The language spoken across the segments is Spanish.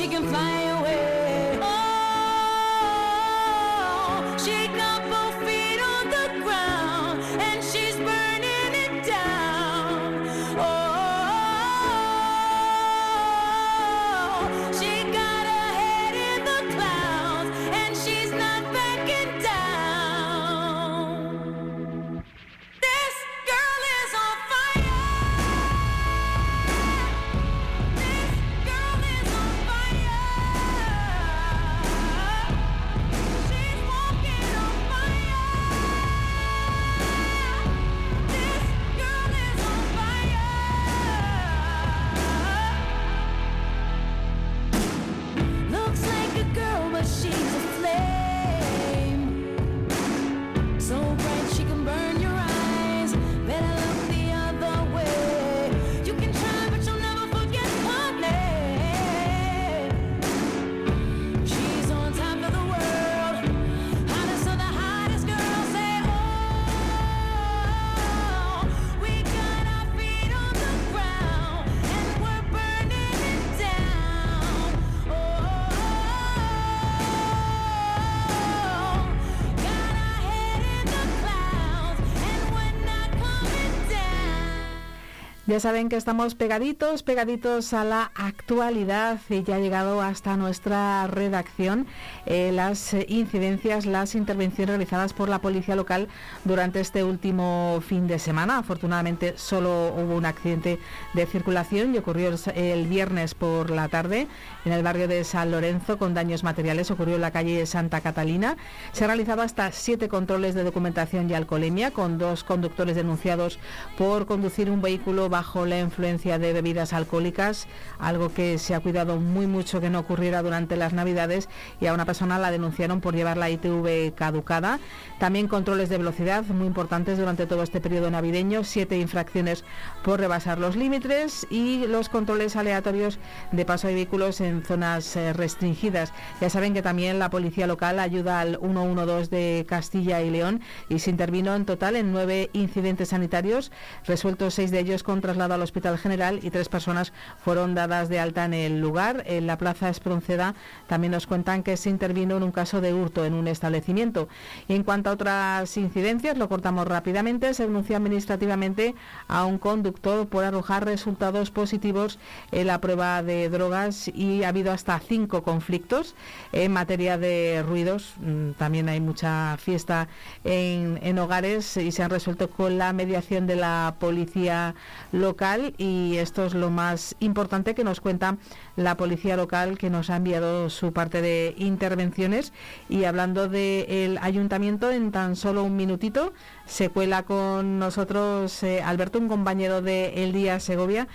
she can fly Ya saben que estamos pegaditos, pegaditos a la actualidad ya ha llegado hasta nuestra redacción eh, las eh, incidencias, las intervenciones realizadas por la policía local durante este último fin de semana. Afortunadamente solo hubo un accidente de circulación y ocurrió el, viernes por la tarde en el barrio de San Lorenzo con daños materiales. Ocurrió en la calle Santa Catalina. Se han hasta siete controles de documentación y alcoholemia con dos conductores denunciados por conducir un vehículo bajo la influencia de bebidas alcohólicas, algo que se ha cuidado muy mucho que no ocurriera durante las Navidades y a una persona la denunciaron por llevar la ITV caducada. También controles de velocidad muy importantes durante todo este periodo navideño, siete infracciones por rebasar los límites y los controles aleatorios de paso de vehículos en zonas eh, restringidas. Ya saben que también la policía local ayuda al 112 de Castilla y León y se intervino en total en nueve incidentes sanitarios, resueltos seis de ellos con traslado al Hospital General y tres personas fueron dadas de alta en el lugar. En la Plaza Espronceda también nos cuentan que se intervino en un caso de hurto en un establecimiento. Y en cuanto a otras incidencias, lo cortamos rápidamente, se denunció administrativamente a un conductor por arrojar resultados positivos en la prueba de drogas y ha habido hasta cinco conflictos en materia de ruidos. Mm, También hay mucha fiesta en, en hogares y se han resuelto con la mediación de la policía local y esto es lo más importante que nos cuenta la policía local que nos ha enviado su parte de intervenciones y hablando del ayuntamiento en tan solo un minutito se cuela con nosotros eh, Alberto, un compañero de El Día Segovia.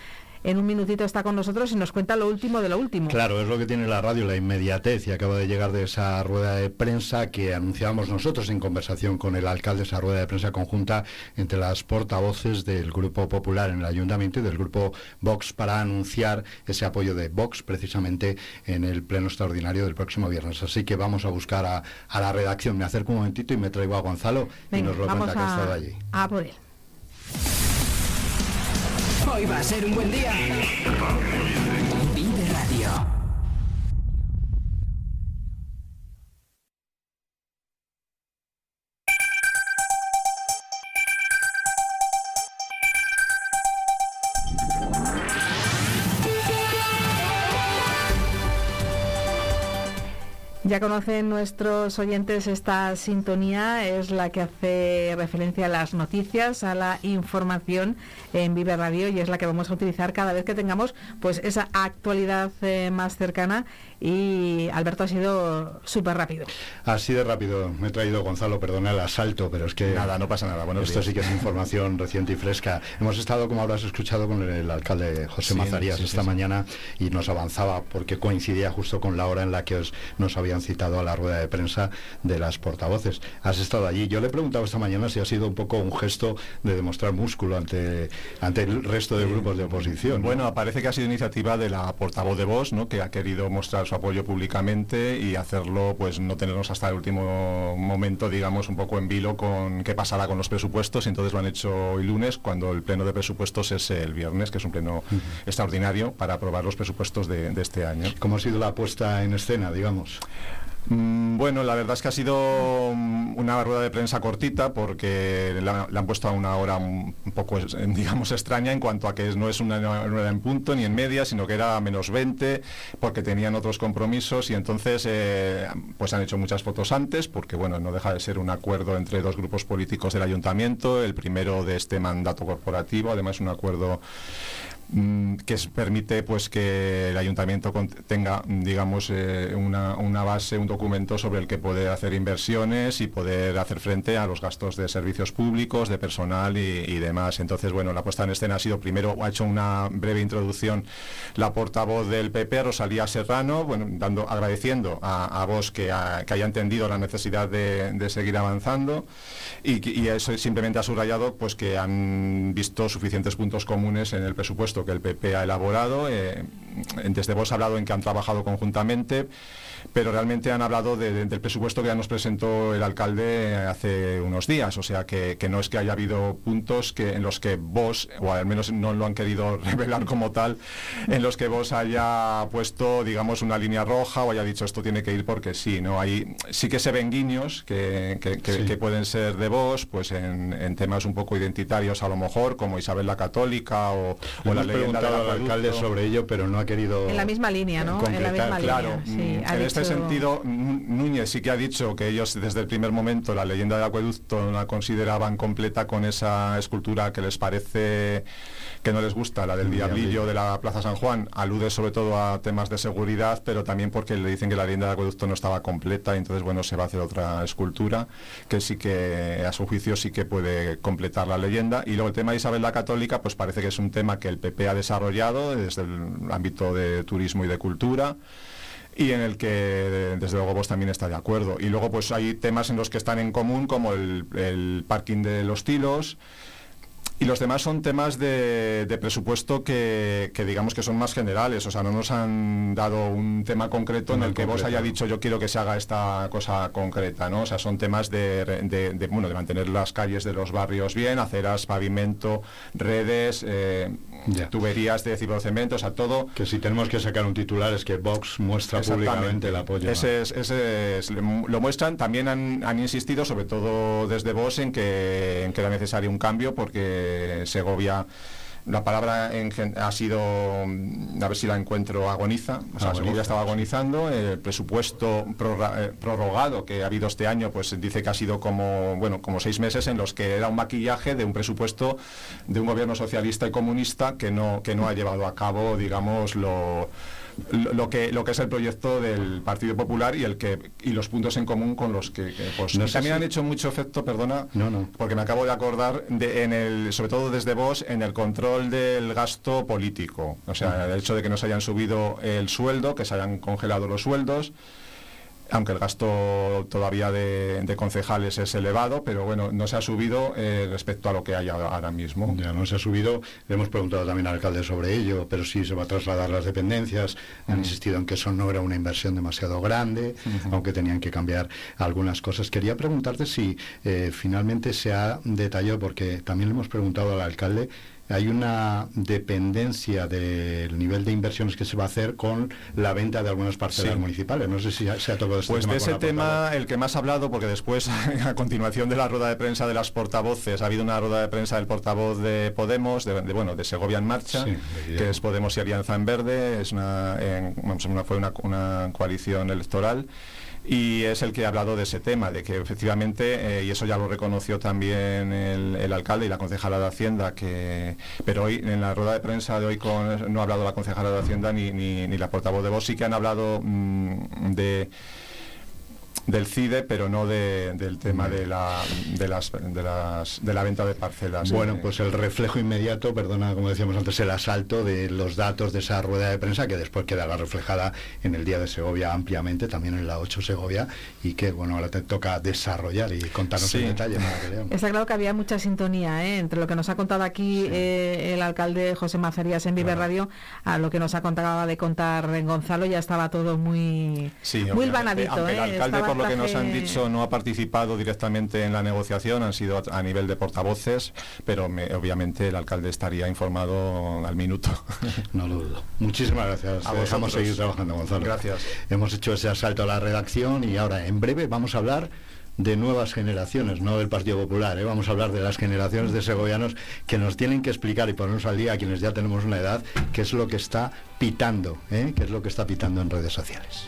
En un minutito está con nosotros y nos cuenta lo último de lo último. Claro, es lo que tiene la radio, la inmediatez, y acaba de llegar de esa rueda de prensa que anunciábamos nosotros en conversación con el alcalde, esa rueda de prensa conjunta entre las portavoces del Grupo Popular en el Ayuntamiento y del Grupo Vox para anunciar ese apoyo de Vox precisamente en el pleno extraordinario del próximo viernes. Así que vamos a buscar a, a la redacción. Me acerco un momentito y me traigo a Gonzalo y Venga, nos lo cuenta que ha estado allí. a por él. Hoy va a ser un buen día. Ya conocen nuestros oyentes esta sintonía, es la que hace referencia a las noticias, a la información en Vive Radio y es la que vamos a utilizar cada vez que tengamos pues esa actualidad eh, más cercana y Alberto ha sido súper rápido. Así de rápido me he traído, Gonzalo, perdona el asalto, pero es que... Nada, no pasa nada. Buenos Esto días. sí que es información reciente y fresca. Hemos estado, como habrás escuchado, con el alcalde José Sí, Mazarías sí, esta sí. mañana y nos avanzaba porque coincidía justo con la hora en la que os- nos había habían citado a la rueda de prensa de las portavoces. Has estado allí. Yo le he preguntado esta mañana si ha sido un poco un gesto de demostrar músculo ante, ante el resto de grupos de oposición. ¿no? Bueno, parece que ha sido iniciativa de la portavoz de Vox, ¿no? que ha querido mostrar su apoyo públicamente y hacerlo, pues no tenernos hasta el último momento, digamos, un poco en vilo con qué pasará con los presupuestos. Y entonces lo han hecho hoy lunes, cuando el pleno de presupuestos es el viernes, que es un pleno extraordinario para aprobar los presupuestos de, de este año. ¿Cómo ha sido la puesta en escena, digamos? Mm, Bueno, la verdad es que ha sido mm, una rueda de prensa cortita porque la, han puesto a una hora un, poco, digamos, extraña en cuanto a que no es una hora en punto ni en media, sino que era menos 20 porque tenían otros compromisos y entonces eh, pues han hecho muchas fotos antes porque, bueno, no deja de ser un acuerdo entre dos grupos políticos del ayuntamiento, el primero de este mandato corporativo, además un acuerdo que es- permite pues que el ayuntamiento tenga mm, digamos eh, una, una base un documento sobre el que poder hacer inversiones y poder hacer frente a los gastos de servicios públicos de personal y, demás. Entonces bueno la puesta en escena ha sido primero ha hecho una breve introducción la portavoz del PP Rosalía Serrano dando agradeciendo a, vos que, que haya entendido la necesidad de, seguir avanzando y, que- y eso simplemente ha subrayado pues que han visto suficientes puntos comunes en el presupuesto que el PP ha elaborado. eh, desde vos ha hablado en que han trabajado conjuntamente, pero realmente han hablado de- de- del presupuesto que ya nos presentó el alcalde hace unos días. O sea que, que no es que haya habido puntos que, en los que vos, o al menos no lo han querido revelar como tal, en los que vos haya puesto, digamos, una línea roja o haya dicho esto tiene que ir porque sí, ¿no? Hay, sí que se ven guiños que, que- que- Sí. que pueden ser de vos, pues en, en temas un poco identitarios a lo mejor, como Isabel la Católica o, o la leyenda del alcalde sobre ello, pero no ha querido... En la misma línea, ¿no? En la concretar, misma Claro, línea. sí. mm, en este dicho- sentido, Nú- Núñez sí que ha dicho que ellos desde el primer momento la leyenda del acueducto no la consideraban completa con esa escultura que les parece que no les gusta, la del El diablillo diablillo. de la Plaza San Juan. Alude sobre todo a temas de seguridad, pero también porque le dicen que la leyenda del acueducto no estaba completa, y entonces bueno, se va a hacer otra escultura que sí que a su juicio sí que puede completar la leyenda. Y luego el tema de Isabel la Católica, pues parece que es un tema que el PP ha desarrollado desde el ámbito de turismo y de cultura y en el que de- desde luego vos también está de acuerdo. Y luego pues hay temas en los que están en común como el, el parking de los tilos. Y los demás son temas de, de presupuesto que, que digamos que son más generales, o sea, no nos han dado un tema concreto en el que vos haya dicho yo quiero que se haga esta cosa concreta, ¿no? O sea, son temas de, de- de, bueno, de mantener las calles de los barrios bien, aceras, pavimento, redes, eh, tuberías de cibrocemento, o sea, todo. Que si tenemos que sacar un titular es que Vox muestra públicamente el apoyo. ese es, ese es- lo muestran, también han, han insistido, sobre todo desde vos, en que, en que era necesario un cambio porque Segovia, la palabra en ha sido, mm, a ver si la encuentro, agoniza. O sea, Agoniza, Segovia estaba agonizando, el presupuesto prorra- eh, prorrogado que ha habido este año, pues dice que ha sido como, bueno, como seis meses en los que era un maquillaje de un presupuesto de un gobierno socialista y comunista que no, que no ha llevado a cabo, digamos, lo lo lo que lo que es el proyecto del Partido Popular y el que y los puntos en común con los que, que, pues, No y sé también si- han hecho mucho efecto perdona No, no. porque me acabo de acordar de, en el sobre todo desde vos en el control del gasto político o sea el hecho de que no se hayan subido el sueldo que se hayan congelado los sueldos aunque el gasto todavía de, de concejales es elevado, pero bueno, no se ha subido eh, respecto a lo que hay ahora mismo. Ya no se ha subido, le hemos preguntado también al alcalde sobre ello, pero sí se va a trasladar las dependencias. Han insistido en que eso no era una inversión demasiado grande, aunque tenían que cambiar algunas cosas. Quería preguntarte si eh, finalmente se ha detallado, porque también le hemos preguntado al alcalde, hay una dependencia del nivel de inversiones que se va a hacer con la venta de algunas parcelas Sí. municipales. No sé si se ha tocado este Pues tema de ese tema, el que más ha hablado, porque después, a continuación de la rueda de prensa de las portavoces, ha habido una rueda de prensa del portavoz de Podemos, de, de, bueno, de Segovia en Marcha, Sí, que es Podemos y Alianza en Verde, es una, en- vamos, una- fue una, una coalición electoral. Y es el que ha hablado de ese tema, de que efectivamente, eh, y eso ya lo reconoció también el, alcalde y la concejala de Hacienda, que pero hoy en la rueda de prensa de hoy con, no ha hablado la concejala de Hacienda ni, ni, ni la portavoz de voz, sí que han hablado mm, de del CIDE, pero no de- del tema de la, de, las, de, las, de la venta de parcelas. Bueno, Eh, pues el reflejo inmediato, perdona, como decíamos antes, el asalto de los datos de esa rueda de prensa que después quedará reflejada en el Día de Segovia ampliamente, también en la 8 Segovia, y que, bueno, ahora te toca desarrollar y contarnos Sí. en detalle, León. Está claro que había mucha sintonía ¿eh? entre lo que nos ha contado aquí eh, el alcalde José Mazarías en Vive Claro. Radio a lo que nos ha contado de contar en Gonzalo, ya estaba todo muy, Sí, muy el ¿eh? alcalde, Estaba por lo que nos han dicho, no ha participado directamente en la negociación, han sido a, a nivel de portavoces, pero me- obviamente el alcalde estaría informado al minuto. No lo dudo. Muchísimas gracias. A vosotros. seguir trabajando, Gonzalo. Gracias. Hemos hecho ese asalto a la redacción y ahora, en breve, vamos a hablar de nuevas generaciones, no del Partido Popular. ¿eh? Vamos a hablar de las generaciones de segovianos que nos tienen que explicar y ponernos al día a quienes ya tenemos una edad, qué es lo que está pitando, ¿eh? qué es lo que está pitando en redes sociales.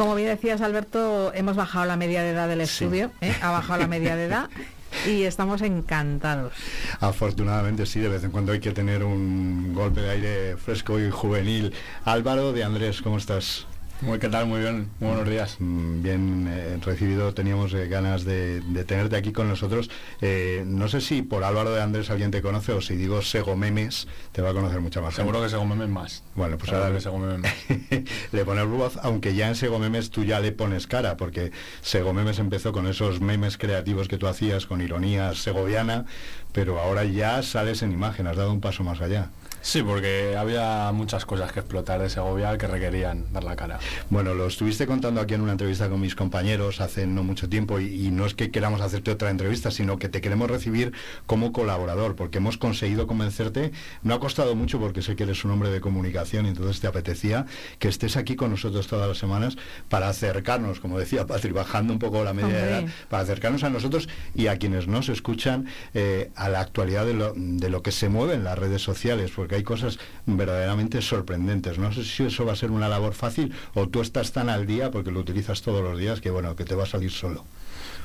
Como bien decías, Alberto, hemos bajado la media de edad del estudio, ¿eh? ha bajado la media de edad y estamos encantados. Afortunadamente sí, de vez en cuando hay que tener un golpe de aire fresco y juvenil. Álvaro de Andrés, ¿cómo estás? Muy qué tal, muy bien, muy buenos días. Mm, Bien eh, recibido, teníamos eh, ganas de, de tenerte aquí con nosotros. Eh, no sé si por Álvaro de Andrés alguien te conoce o si digo Sego Memes, te va a conocer mucha más Seguro gente. que se comen más. Bueno, pues Seguro ahora que se comen más. le pones voz, aunque ya en Sego Memes tú ya le pones cara, porque Sego Memes empezó con esos memes creativos que tú hacías con ironía segoviana, pero ahora ya sales en imagen, has dado un paso más allá. Sí, porque había muchas cosas que explotar de Segovia que requerían dar la cara. Bueno, lo estuviste contando aquí en una entrevista con mis compañeros hace no mucho tiempo y, y no es que queramos hacerte otra entrevista, sino que te queremos recibir como colaborador, porque hemos conseguido convencerte. No ha costado mucho porque sé que eres un hombre de comunicación y entonces te apetecía que estés aquí con nosotros todas las semanas para acercarnos, como decía Patri, bajando un poco la media Hombre. edad, para acercarnos a nosotros y a quienes nos escuchan eh, a la actualidad de lo, de lo que se mueve en las redes sociales, porque hay cosas verdaderamente sorprendentes. No sé si eso va a ser una labor fácil o tú estás tan al día porque lo utilizas todos los días que bueno, que te va a salir solo.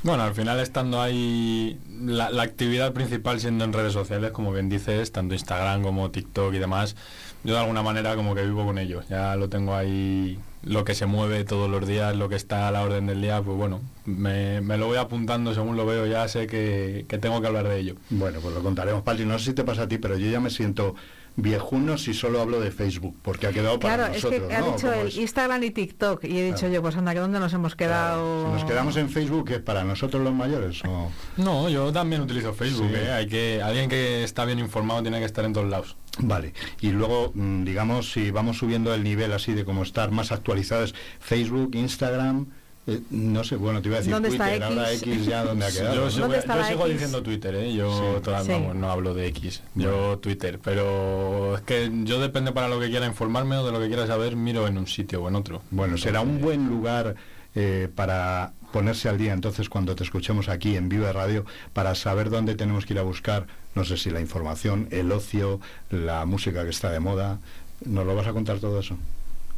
Bueno, al final estando ahí, la, la actividad principal siendo en redes sociales, como bien dices, tanto Instagram como TikTok y demás, yo de alguna manera como que vivo con ellos. Ya lo tengo ahí, lo que se mueve todos los días, lo que está a la orden del día, pues bueno, me, me lo voy apuntando según lo veo, ya sé que, que tengo que hablar de ello. Bueno, pues lo contaremos, Patri. No sé si te pasa a ti, pero yo ya me siento viejuno si solo hablo de Facebook, porque ha quedado para Claro, es nosotros. que ha ¿no? dicho el Instagram y TikTok y he dicho Claro. yo, pues anda, que dónde nos hemos quedado. Si nos quedamos en Facebook, ¿qué es para nosotros los mayores? O... No, yo también utilizo Facebook, Sí. ¿eh? Hay que, alguien que está bien informado tiene que estar en todos lados. Vale, y luego, mm, digamos, si vamos subiendo el nivel así de cómo estar más actualizados, Facebook, Instagram, eh, no sé, bueno, te iba a decir ¿Dónde está Twitter, ahora X? Ya donde ha quedado. Yo, sigo- ¿Dónde yo está sigo diciendo Twitter, ¿eh? yo Sí. toda- Sí. vamos, no hablo de X, yo Twitter, pero es que yo depende para lo que quiera informarme o de lo que quiera saber, miro en un sitio o en otro. Bueno, será un buen lugar eh, para ponerse al día entonces cuando te escuchemos aquí en Viva Radio para saber dónde tenemos que ir a buscar, no sé si la información, el ocio, la música que está de moda. ¿Nos lo vas a contar todo eso?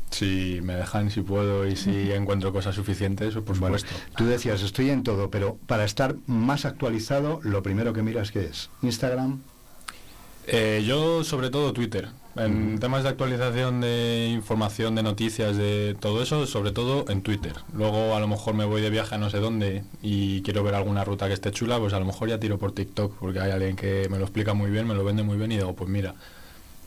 Si me dejan, si puedo y si encuentro cosas suficientes, por Bueno, supuesto. tú decías, estoy en todo, pero para estar más actualizado, lo primero que miras que es Instagram. Eh, yo sobre todo Twitter. En temas de actualización de información, de noticias, de todo eso, sobre todo en Twitter. Luego a lo mejor me voy de viaje a no sé dónde y quiero ver alguna ruta que esté chula, pues a lo mejor ya tiro por TikTok, porque hay alguien que me lo explica muy bien, me lo vende muy bien y digo, pues mira,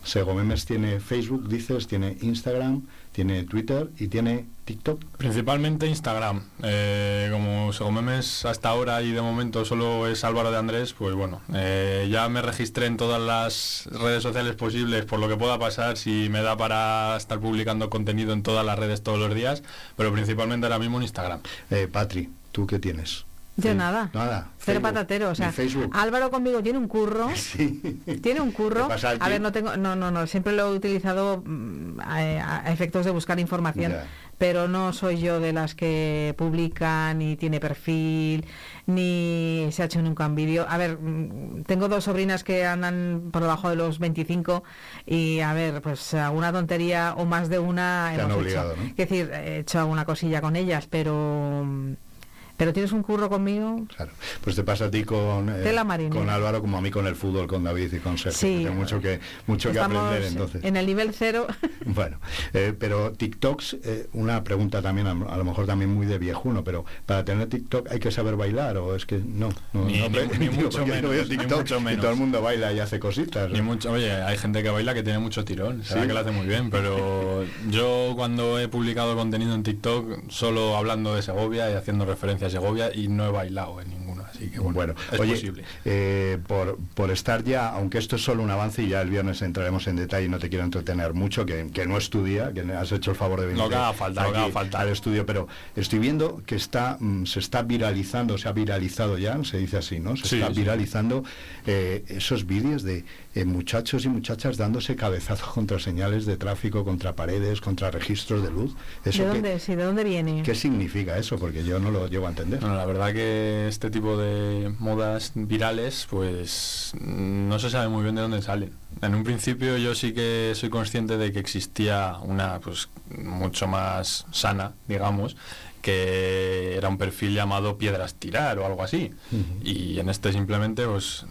Segomemes tiene Facebook, dices, tiene Instagram, tiene Twitter y tiene TikTok. Principalmente Instagram. Eh, como Segomemes hasta ahora y de momento solo es Álvaro de Andrés, pues bueno, eh, ya me registré en todas las redes sociales posibles por lo que pueda pasar, si me da para estar publicando contenido en todas las redes todos los días, pero principalmente ahora mismo en Instagram. Eh, Patri, ¿tú qué tienes? Yo nada. Nada. Cero patatero, o sea, Facebook. Álvaro conmigo tiene un curro. Sí. Tiene un curro. ¿Qué pasa, A ver, no tengo, no, no, no, siempre lo he utilizado mm, a, a efectos de buscar información, Ya. pero no soy yo de las que publican, ni tiene perfil, ni se ha hecho nunca un vídeo. A ver, mm, tengo dos sobrinas que andan por debajo de los 25 y a ver, pues alguna tontería o más de una Te han hemos obligado, hecho. ¿no? Es decir, he hecho alguna cosilla con ellas, pero mm, pero tienes un curro conmigo. Claro, pues te pasa a ti con, eh, con Álvaro como a mí con el fútbol, con David y con Sergio. Sí. Tengo mucho que, mucho que aprender entonces. en el nivel cero. Bueno, eh, pero TikToks, eh, una pregunta también, a, a lo mejor también muy de viejuno, pero para tener TikTok hay que saber bailar o es que no, no, Ni- no, ni- ni digo, mucho menos, ni TikTok mucho y menos. todo el mundo baila y hace cositas. Ni mucho, oye, hay gente que baila que tiene mucho tirón, será Sí. que lo hace muy bien, pero yo cuando he publicado contenido en TikTok solo hablando de Segovia y haciendo referencia a Segovia y no he bailado en ninguno, así que bueno, Bueno, es oye, posible. eh, por, por estar ya, aunque esto es solo un avance y ya el viernes entraremos en detalle y no te quiero entretener mucho, que, que no es tu día, que has hecho el favor de venir Lo que haga falta, lo que aquí haga falta. al estudio, pero estoy viendo que está mm, se está viralizando, se ha viralizado ya, se dice así, ¿no? Se Sí, está sí. viralizando eh, esos vídeos de eh, muchachos y muchachas dándose cabezazos contra señales de tráfico, contra paredes, contra registros de luz. ¿Eso ¿De dónde, sí, ¿De dónde viene? ¿Qué significa eso? Porque yo no lo llego a entender. Bueno, la verdad que este tipo de modas virales, pues no se sabe muy bien de dónde salen. En un principio yo sí que soy consciente de que existía una, pues, mucho más sana, digamos, que era un perfil llamado Piedras Tirar o algo así. Y en este simplemente, pues,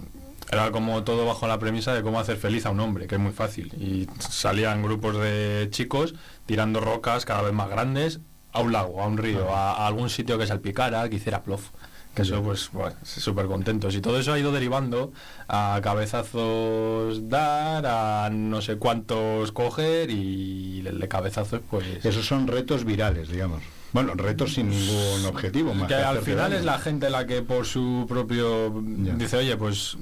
era como todo bajo la premisa de cómo hacer feliz a un hombre, que es muy fácil. Y salían grupos de chicos tirando rocas cada vez más grandes a un lago, a un río, a, a algún sitio que salpicara, que hiciera plof. Que eso, pues, bueno, súper contentos. Y todo eso ha ido derivando a cabezazos dar, a no sé cuántos coger y de cabezazos, pues... Esos son retos virales, digamos. Bueno, retos sin ningún objetivo. Más que al final es la gente la que por su propio Ya. dice oye pues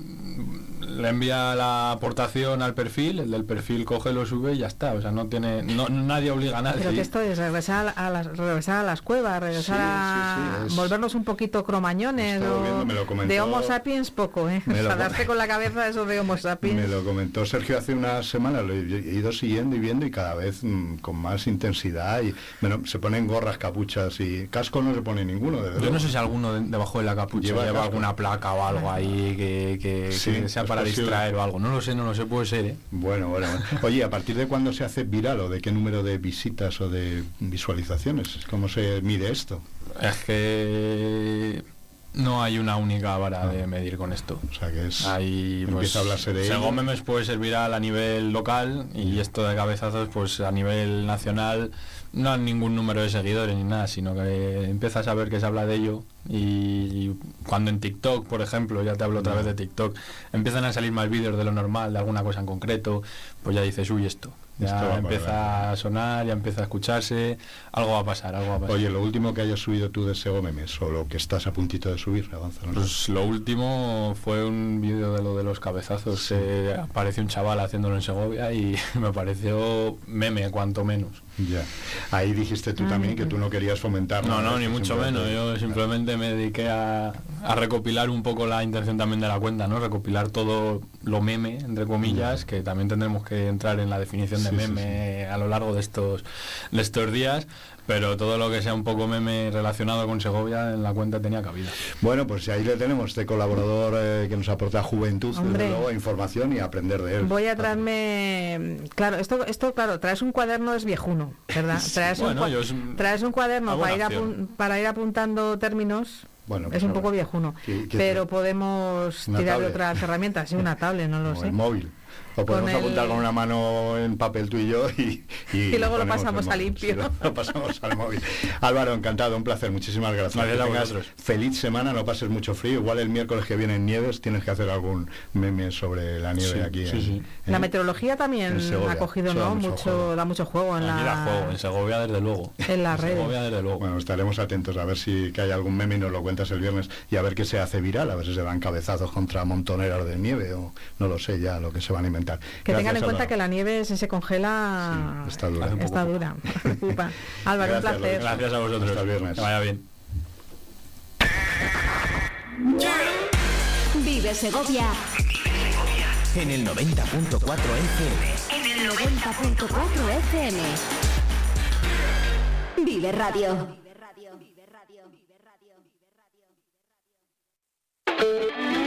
le envía la aportación al perfil el del perfil coge lo sube y ya está o sea no tiene no, nadie obliga a nadie Pero que esto es regresar a las, regresar a las cuevas, regresar Sí, a sí, volvernos un poquito cromañones. Estaba o- viendo, me lo comentó- de Homo sapiens poco, ¿eh? Me O lo sea, com- darte con la cabeza eso de Homo sapiens. Me lo comentó Sergio hace unas semanas, lo he ido siguiendo y viendo y cada vez mm, con más intensidad. y bueno, Se ponen gorras, capuchas y casco no se pone ninguno. desde yo no sé si alguno de- debajo de la capucha Lleva alguna placa o algo ahí que, que- Sí, que sea para. Distraer o algo no lo sé no lo sé puede ser ¿eh? Bueno, bueno, bueno. Oye, ¿a partir de cuándo se hace viral o de qué número de visitas o de visualizaciones? ¿Cómo se mide esto? es que no hay una única vara de medir con esto O sea, que es... Ahí pues, empieza a hablarse de según memes puede ser viral a nivel local y esto de cabezazos pues a nivel nacional no hay ningún número de seguidores ni nada, sino que empiezas a ver que se habla de ello y, y cuando en TikTok, por ejemplo, ya te hablo otra vez de TikTok, empiezan a salir más vídeos de lo normal, de alguna cosa en concreto, pues ya dices, uy, esto. Esto Ya para empieza a sonar, ya empieza a escucharse, algo va a pasar, algo va a pasar. Oye, lo último que hayas subido tú de Sego Memes o lo que estás a puntito de subir, avanza. Pues lo último fue un vídeo de lo de los cabezazos. Eh, apareció un chaval haciéndolo en Segovia y me pareció meme, cuanto menos. Ya. Ahí dijiste tú también que tú no querías fomentar. No, no, ni mucho menos. Yo simplemente me dediqué a, a recopilar un poco la intención también de la cuenta, ¿no? Recopilar todo lo meme, entre comillas, que también tendremos que entrar en la definición de Sí, sí, meme a lo largo de estos, de estos días. Pero todo lo que sea un poco meme relacionado con Segovia en la cuenta tenía cabida. Bueno, pues ahí le tenemos, este colaborador eh, que nos aporta juventud, desde Hombre. luego, información y aprender de él. Voy a traerme, claro, esto, esto, claro, traes un cuaderno es viejuno, ¿verdad? Traes, Bueno, un, traes un cuaderno hago para ir, apun- para ir apuntando términos. Bueno, es pues un poco viejuno, ¿qué- qué pero podemos tirar tablet. otras herramientas, sí, una tablet, no lo O sé. el móvil. Lo podemos Con el- apuntar con una mano en papel tú y yo y, Y luego lo pasamos a limpio. Sí, lo, lo pasamos al móvil. Álvaro, encantado, un placer, muchísimas gracias. Tengas. Feliz semana, no pases mucho frío. Igual el miércoles que viene en Nieves tienes que hacer algún meme sobre la nieve Sí, aquí. sí, en- sí. en- La meteorología también ha cogido, Eso da ¿no? mucho da mucho juego en da la, juego, en Segovia desde luego. en la En red. Segovia desde luego. Bueno, estaremos atentos a ver si que hay algún meme y nos lo cuentas el viernes y a ver qué se hace viral, a ver si se dan cabezazos contra montoneras de nieve o no lo sé ya lo que se van a inventar. Que tengan en Gracias, cuenta Álvaro. que la nieve si se congela Sí, está dura. Un está dura. Preocupa. Álvaro, un Gracias, placer. Lorenzo. Gracias a vosotros. Hasta el viernes. Que vaya bien. Vive Segovia En el 90.4 FM. en el 90.4 FM. Vive Radio. No sé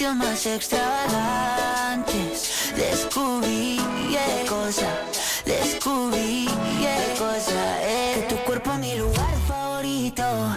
sitios más extravagantes, descubrí qué cosa, descubrí qué cosa es. Que tu cuerpo es mi lugar favorito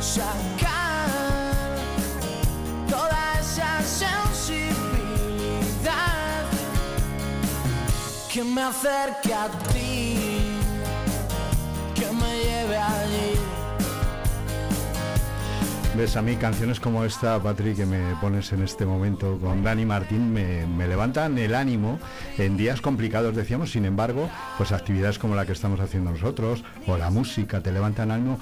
Sacar toda esa sensibilidad que me acerque a ti, que me lleve allí. Ves, a mí canciones como esta, Patrick, que me pones en este momento con Dani Martín, me, me levantan el ánimo en días complicados, decíamos, sin embargo, pues actividades como la que estamos haciendo nosotros, o la música, te levantan ánimo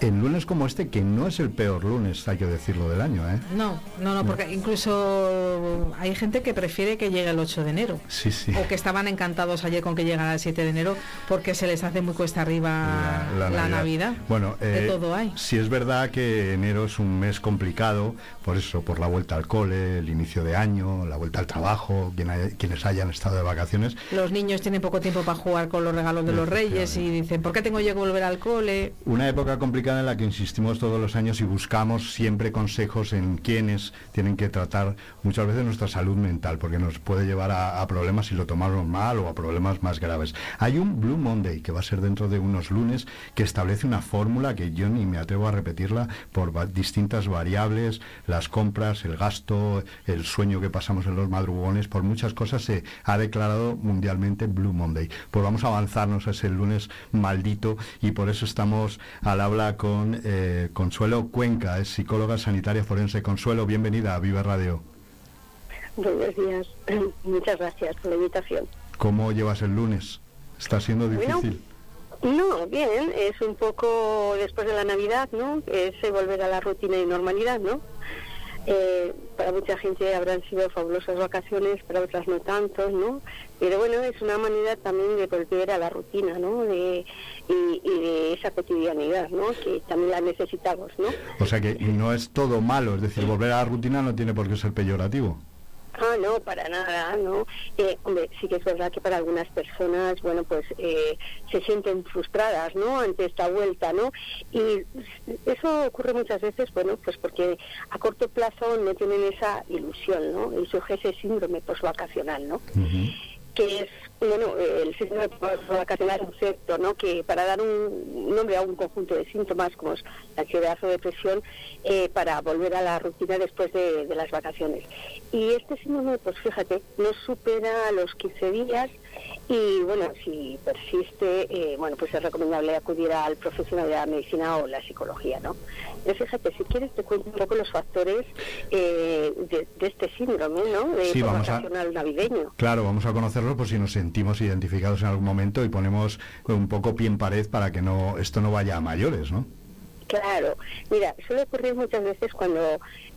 en lunes como este, que no es el peor lunes, hay que decirlo, del año, ¿eh? No, no, no, porque incluso hay gente que prefiere que llegue el 8 de enero. Sí, sí. O que estaban encantados ayer con que llegara el 7 de enero porque se les hace muy cuesta arriba la, Navidad. Bueno, de eh, todo hay. sí es verdad que enero es un mes complicado, por eso, por la vuelta al cole, el inicio de año, la vuelta al trabajo, quien haya- quienes hayan estado de vacaciones. Los niños tienen poco tiempo para jugar con los regalos de los reyes y dicen, ¿por qué tengo yo que volver al cole? Una época complicada en la que insistimos todos los años y buscamos siempre consejos en quienes tienen que tratar muchas veces nuestra salud mental, porque nos puede llevar a, problemas si lo tomamos mal o a problemas más graves. Hay un Blue Monday que va a ser dentro de unos lunes que establece una fórmula que yo ni me atrevo a repetirla por distintas variables, las compras, el gasto, el sueño que pasamos en los madrugones, por muchas cosas se ha declarado mundialmente Blue Monday. Pues vamos a avanzarnos a ese lunes maldito y por eso estamos al habla con eh, Consuelo Cuenca, es psicóloga sanitaria forense. Consuelo, bienvenida a Vive Radio. Buenos días. Muchas gracias por la invitación. ¿Cómo llevas el lunes? ¿Está siendo Bueno, difícil? No, bien, es un poco después de la Navidad, ¿no? Es eh, volver a la rutina y normalidad, ¿no? Eh, para mucha gente habrán sido fabulosas vacaciones, para otras no tanto, ¿no? Pero bueno, es una manera también de volver a la rutina, ¿no? De, y, y de esa cotidianidad, ¿no? Que también la necesitamos, ¿no? O sea que no es todo malo, es decir, volver a la rutina no tiene por qué ser peyorativo. Ah, no, para nada, ¿no? Eh, hombre, sí que es verdad que para algunas personas, bueno, pues eh, se sienten frustradas, ¿no? Ante esta vuelta, ¿no? Y eso ocurre muchas veces, bueno, pues porque a corto plazo no tienen esa ilusión, ¿no? Y surge ese síndrome postvacacional, ¿no? Que es bueno el síndrome vacacional concepto no que para dar un nombre a un conjunto de síntomas como es la ansiedad o depresión eh, para volver a la rutina después de, de las vacaciones. Y este síndrome pues fíjate no supera los 15 días y bueno si persiste eh, bueno pues es recomendable acudir al profesional de la medicina o la psicología no Pero fíjate si quieres te cuento un poco los factores eh, de, de este síndrome no de Sí, vamos a- navideño. Claro, vamos a conocerlo por si nos sentimos identificados en algún momento y ponemos un poco pie en pared para que no esto no vaya a mayores, ¿no? Claro, mira, suele ocurrir muchas veces cuando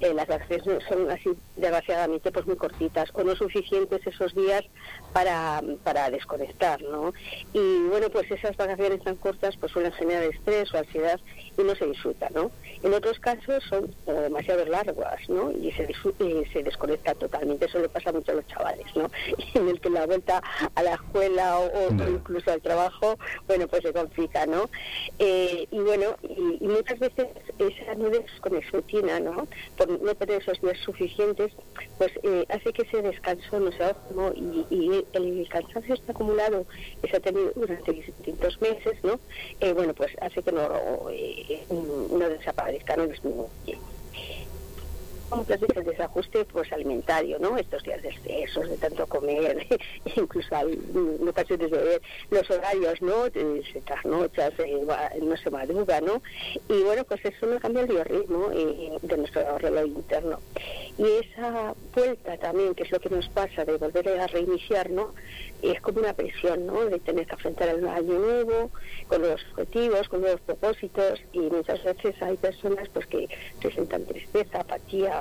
eh, las vacaciones son así desgraciadamente pues muy cortitas o no suficientes esos días para, para desconectar, ¿no? Y bueno, pues esas vacaciones tan cortas pues suelen generar estrés o ansiedad y no se disfruta, ¿no? En otros casos son eh, demasiado largas, ¿no? Y se, y se desconecta totalmente, eso le pasa mucho a los chavales, ¿no? En el que la vuelta a la escuela o, incluso al trabajo, bueno, pues se complica, ¿no? Eh, y bueno, y, y muchas veces esa no desconexión, ¿no? Por no tener esos días suficientes, pues eh, hace que ese descanso no sea óptimo y, y el cansancio está acumulado, que se ha tenido durante distintos meses, ¿no? Eh, bueno, pues hace que no, eh, no desaparezca, no disminuye muchas veces el desajuste pues alimentario, ¿no? Estos días de excesos, de tanto comer, incluso hay, ocasiones de ver los horarios, ¿no? Eh, Se trasnocha, se va- no se madruga, ¿no? Y bueno, pues eso no cambia el biorritmo eh, de nuestro reloj interno. Y esa vuelta también, que es lo que nos pasa de volver a reiniciar, ¿no? Es como una presión, ¿no? De tener que afrontar el año nuevo, con nuevos objetivos, con nuevos propósitos, y muchas veces hay personas pues que presentan tristeza, apatía,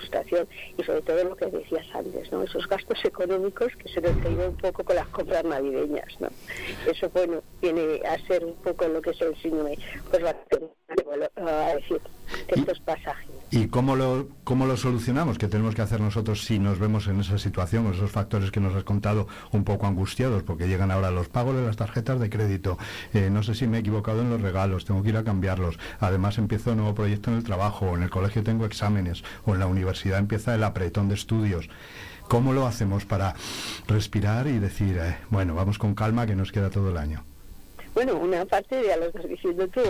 frustración y sobre todo lo que decías antes, ¿no? Esos gastos económicos que se nos han ido un poco con las compras navideñas, ¿no? Eso, bueno, viene a ser un poco lo que es el síndrome, pues va a decir que esto es pasaje. ¿Y cómo lo, cómo lo solucionamos? ¿Qué tenemos que hacer nosotros si nos vemos en esa situación, con esos factores que nos has contado un poco angustiados? Porque llegan ahora los pagos de las tarjetas de crédito. Eh, no sé si me he equivocado en los regalos, tengo que ir a cambiarlos. Además empiezo un nuevo proyecto en el trabajo, o en el colegio tengo exámenes, o en la universidad empieza el apretón de estudios. ¿Cómo lo hacemos para respirar y decir, eh, bueno, vamos con calma que nos queda todo el año? Bueno, una parte de a los dos diciendo tú,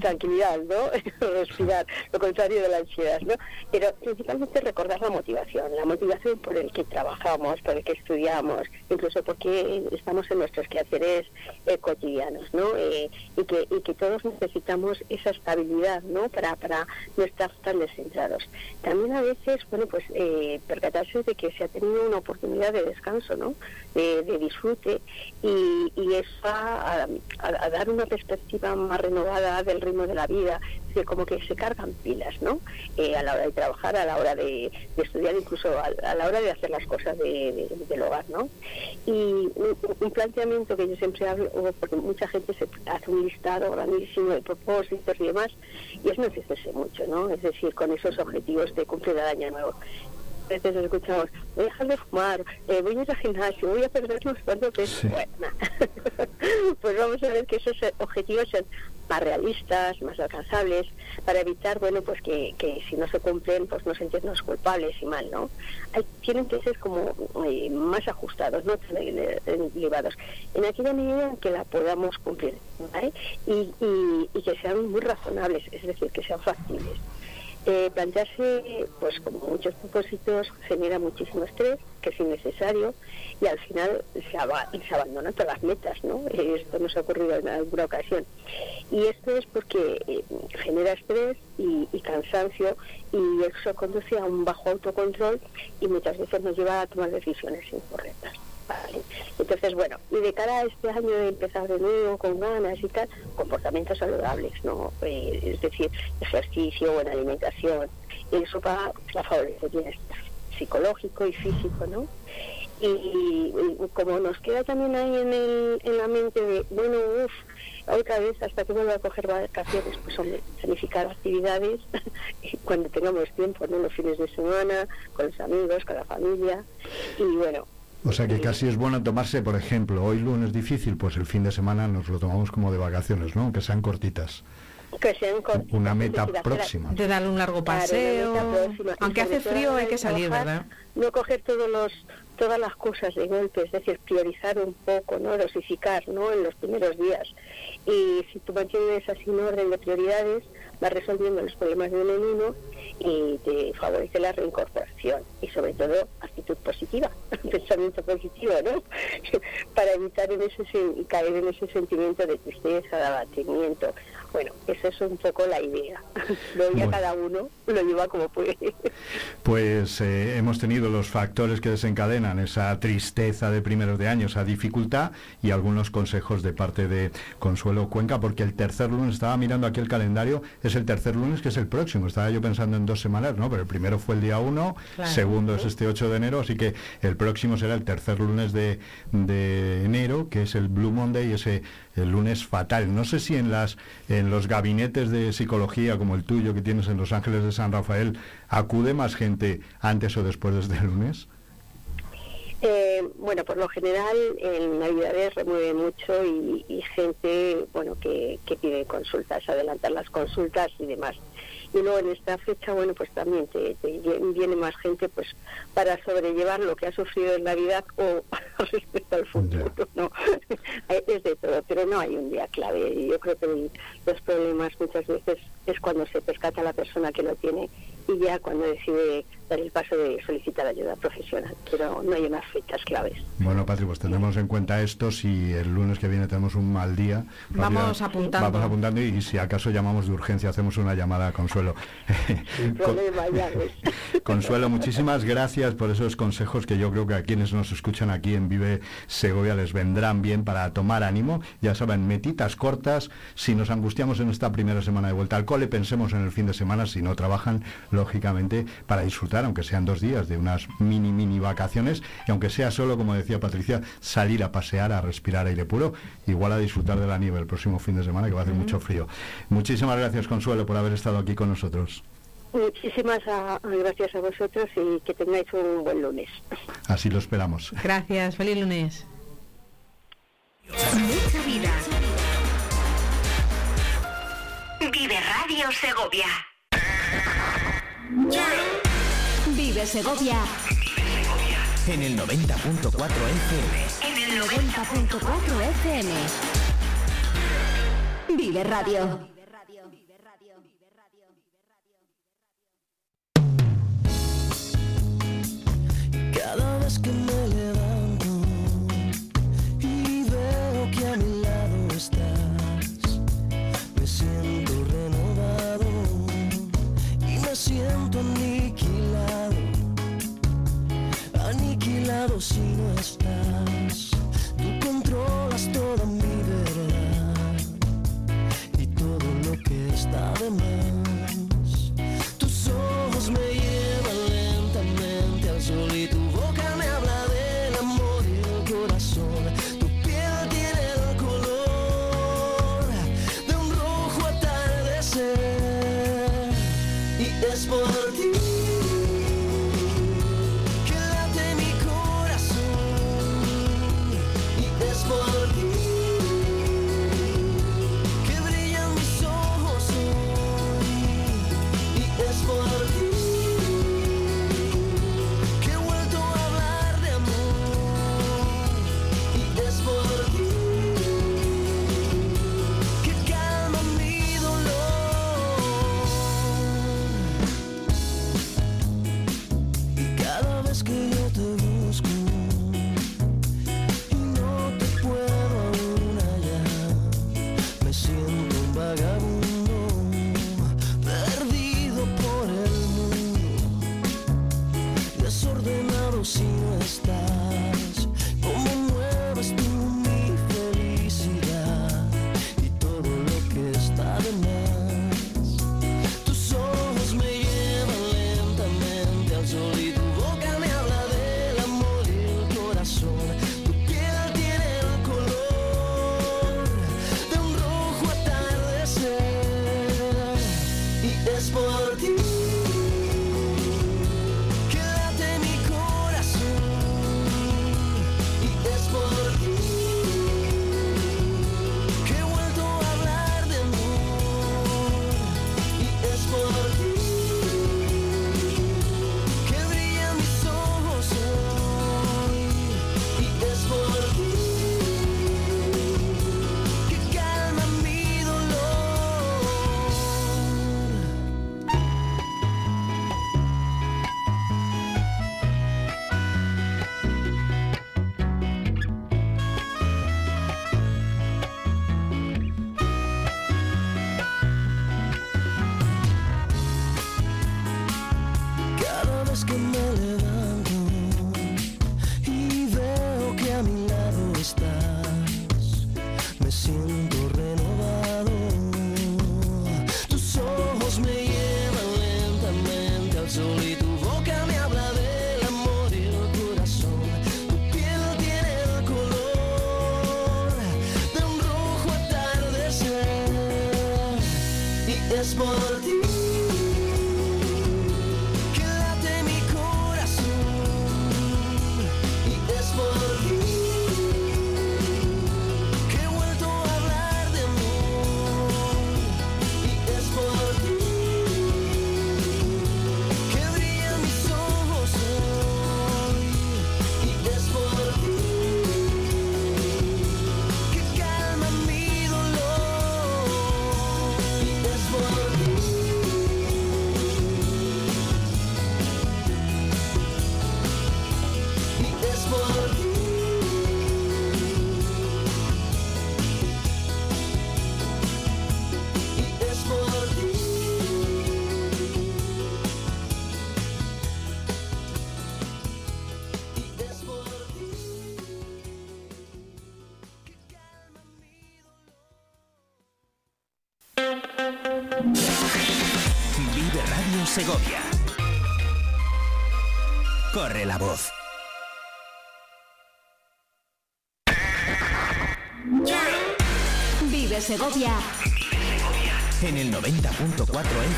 tranquilidad, ¿no? Respirar, lo contrario de la ansiedad, ¿no? Pero principalmente recordar la motivación, la motivación por el que trabajamos, por el que estudiamos, incluso porque estamos en nuestros quehaceres eh, cotidianos, ¿no? Eh, y, que, y que todos necesitamos esa estabilidad, ¿no? Para, para no estar tan descentrados. También a veces, bueno, pues eh, percatarse de que se ha tenido una oportunidad de descanso, ¿no? De, de disfrute y, y eso va a, a- dar una perspectiva más renovada del ritmo de la vida, decir, como que se cargan pilas, ¿no? Eh, a la hora de trabajar, a la hora de, estudiar, incluso a, la hora de hacer las cosas de- de- del hogar, ¿no? Y un, planteamiento que yo siempre hablo, porque mucha gente se hace un listado grandísimo de propósitos y demás, y es no mucho, ¿no? Es decir, con esos objetivos de cumplir el año nuevo. A veces escuchamos, voy a dejar de fumar, eh, voy a ir al gimnasio, voy a perder unos cuantos pesos. Bueno, pues vamos a ver que esos eh, objetivos sean más realistas, más alcanzables, para evitar, bueno, pues que, que si no se cumplen, pues no sentirnos culpables y mal, ¿no? Hay- tienen que ser como eh, más ajustados, no tan ele- elevados, en aquella medida en que la podamos cumplir, ¿vale? Y, y, y que sean muy razonables, es decir, que sean factibles. Eh, plantearse, pues como muchos propósitos, genera muchísimo estrés, que es innecesario, y al final se, aba- se abandonan todas las metas, ¿no? Esto nos ha ocurrido en alguna ocasión. Y esto es porque eh, genera estrés y cansancio, y eso conduce a un bajo autocontrol y muchas veces nos lleva a tomar decisiones incorrectas. Vale. Entonces, bueno, y de cara a este año de empezar de nuevo con ganas y tal, comportamientos saludables, ¿no? Eh, es decir, ejercicio, buena alimentación, y eso va a favorecer bienestar psicológico y físico, ¿no? Y, y como nos queda también ahí en, el, en la mente de, bueno, uff, otra vez hasta que vuelva a coger vacaciones, pues hombre, planificar actividades cuando tengamos tiempo, ¿no? Los fines de semana, con los amigos, con la familia, y bueno, O sea que casi es bueno tomarse, por ejemplo, hoy lunes difícil, pues el fin de semana nos lo tomamos como de vacaciones, ¿no? Que sean cortitas. que sean con Una meta próxima. De darle un largo paseo. Aunque hace frío hay que salir, trabajar, ¿verdad? No coger todos los todas las cosas de golpe, es decir, priorizar un poco, no dosificar, ¿no? En los primeros días. Y si tú mantienes así un orden de prioridades, vas resolviendo los problemas de uno en uno y te favorece la reincorporación y sobre todo actitud positiva, pensamiento positivo, ¿no? Para evitar en ese caer en ese sentimiento de tristeza, de abatimiento. Bueno, esa es un poco la idea. Luego ya Bueno. cada uno lo lleva como puede. Pues eh, hemos tenido los factores que desencadenan esa tristeza de primeros de año, esa dificultad y algunos consejos de parte de Consuelo Cuenca, porque el tercer lunes, estaba mirando aquí el calendario, es el tercer lunes que es el próximo. Estaba yo pensando en dos semanas, ¿no? Pero el primero fue el día 1, Claro. segundo es este 8 de enero, así que el próximo será el tercer lunes de, de enero, que es el Blue Monday, ese el lunes fatal. No sé si en las en los gabinetes de psicología como el tuyo que tienes en Los Ángeles de San Rafael acude más gente antes o después de este lunes. Eh, bueno, por lo general en Navidades remueve mucho y, y gente, bueno, que, que pide consultas, adelantar las consultas y demás. Y luego en esta fecha, bueno, pues también te, viene más gente, pues, para sobrellevar lo que ha sufrido en Navidad o respecto al futuro, ¿no? es de todo, pero no hay un día clave. Y Yo creo que los problemas muchas veces es cuando se percata la persona que lo tiene y ya cuando decide dar el paso de solicitar ayuda profesional, pero no hay unas fechas claves. Bueno, Patri, pues tendremos en cuenta esto. Si el lunes que viene tenemos un mal día, Vamos apuntando. Vamos apuntando y, si acaso llamamos de urgencia, hacemos una llamada a Consuelo. Sin Con- problema, ya ves. Consuelo, muchísimas gracias por esos consejos que yo creo que a quienes nos escuchan aquí en Vive Segovia les vendrán bien para tomar ánimo. Ya saben, metitas cortas. Si nos angustiamos en esta primera semana de vuelta al cole, pensemos en el fin de semana, si no trabajan, lógicamente, para disfrutar, aunque sean dos días de unas mini, mini vacaciones, y aunque sea solo, como decía Patricia, salir a pasear, a respirar aire puro, igual a disfrutar de la nieve el próximo fin de semana, que va a hacer mucho frío. Muchísimas gracias, Consuelo, por haber estado aquí con nosotros. Muchísimas ah, gracias a vosotros y que tengáis un buen lunes. Así lo esperamos. Gracias, feliz lunes. Mucha vida. Radio Segovia. Vive Segovia. En el 90.4 FM. En el 90.4 FM. Vive Radio. Cada vez que me levanto aniquilado, aniquilado si no estás. Tú controlas toda mi verdad y todo lo que está de más.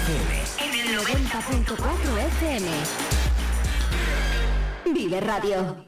En el 90.4 FM. Vive Radio.